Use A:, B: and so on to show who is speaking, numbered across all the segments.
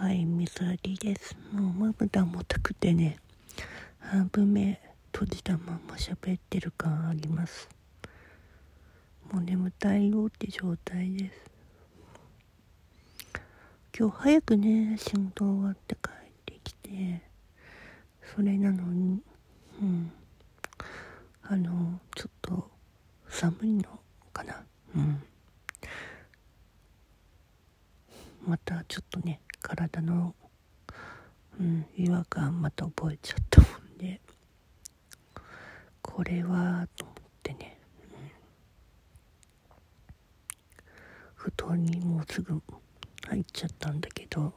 A: はい、水ありです。もうまぶたもたくてね、半分目閉じたまま喋ってる感あります。もう眠たいよって状態です。今日早くね、仕事終わって帰ってきて、それなのに、うん、あの、ちょっと寒いのかな。うん。またちょっとね体の、うん、違和感また覚えちゃったもんでこれはと思ってね、うん、布団にもうすぐ入っちゃったんだけど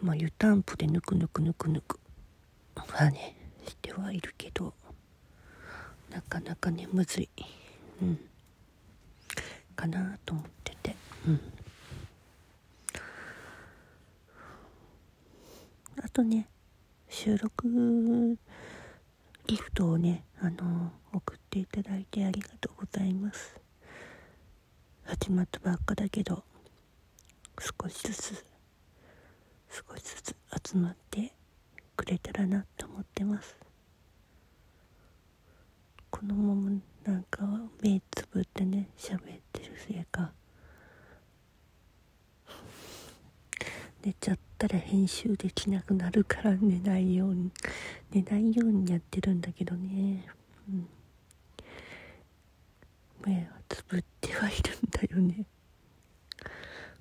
A: まあ湯たんぽでぬくぬくぬくぬくはねしてはいるけどなかなかねむずい、うん、かなと思ってて。うん。とね収録ギフトをねあの送っていただいてありがとうございます。始まったばっかだけど少しずつ少しずつ集まってくれたらなと思ってます。このままなんか目つぶってね喋ってるせいか寝ちゃったら編集できなくなるから寝ないように寝ないようにやってるんだけどね、うん、目はつぶってはいるんだよね。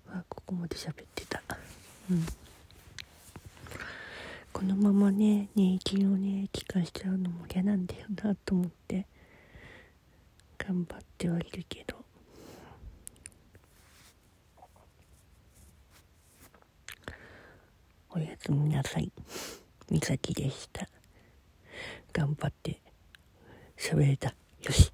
A: あここまで喋ってた。うん。このままね寝息をね聞かしちゃうのも嫌なんだよなと思って頑張ってはいるけど。おやすみなさい。みさきでした。頑張って喋れた。よし。